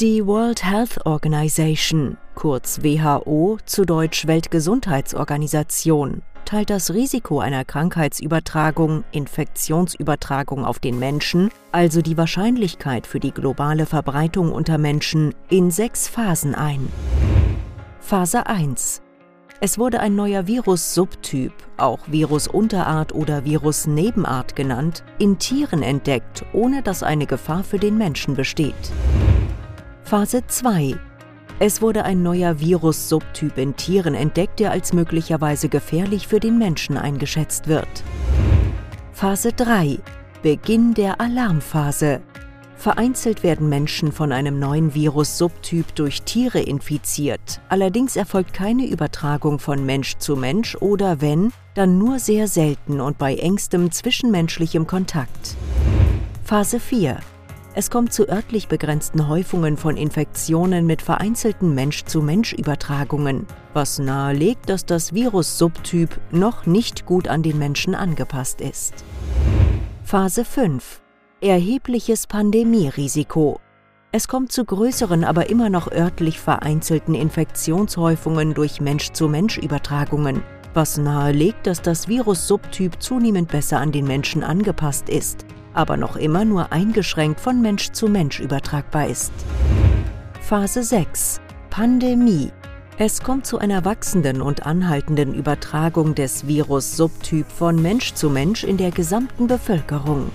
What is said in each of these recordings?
Die World Health Organization, kurz WHO, zu Deutsch Weltgesundheitsorganisation, teilt das Risiko einer Krankheitsübertragung, Infektionsübertragung auf den Menschen, also die Wahrscheinlichkeit für die globale Verbreitung unter Menschen, in sechs Phasen ein. Phase 1 es wurde ein neuer Virus-Subtyp, auch Virusunterart oder Virusnebenart genannt, in Tieren entdeckt, ohne dass eine Gefahr für den Menschen besteht. Phase 2 es wurde ein neuer Virus-Subtyp in Tieren entdeckt, der als möglicherweise gefährlich für den Menschen eingeschätzt wird. Phase 3 Beginn der Alarmphase Vereinzelt werden Menschen von einem neuen Virus-Subtyp durch Tiere infiziert. Allerdings erfolgt keine Übertragung von Mensch zu Mensch oder wenn, dann nur sehr selten und bei engstem zwischenmenschlichem Kontakt. Phase 4. Es kommt zu örtlich begrenzten Häufungen von Infektionen mit vereinzelten Mensch-zu-Mensch-Übertragungen, was nahelegt, dass das Virus-Subtyp noch nicht gut an den Menschen angepasst ist. Phase 5 Erhebliches Pandemierisiko. Es kommt zu größeren, aber immer noch örtlich vereinzelten Infektionshäufungen durch Mensch-zu-Mensch-Übertragungen, was nahelegt, dass das Virus-Subtyp zunehmend besser an den Menschen angepasst ist, aber noch immer nur eingeschränkt von Mensch zu Mensch übertragbar ist. Phase 6 Pandemie es kommt zu einer wachsenden und anhaltenden Übertragung des Virus-Subtyp von Mensch zu Mensch in der gesamten Bevölkerung.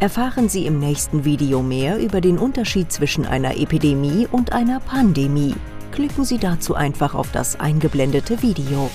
Erfahren Sie im nächsten Video mehr über den Unterschied zwischen einer Epidemie und einer Pandemie. Klicken Sie dazu einfach auf das eingeblendete Video.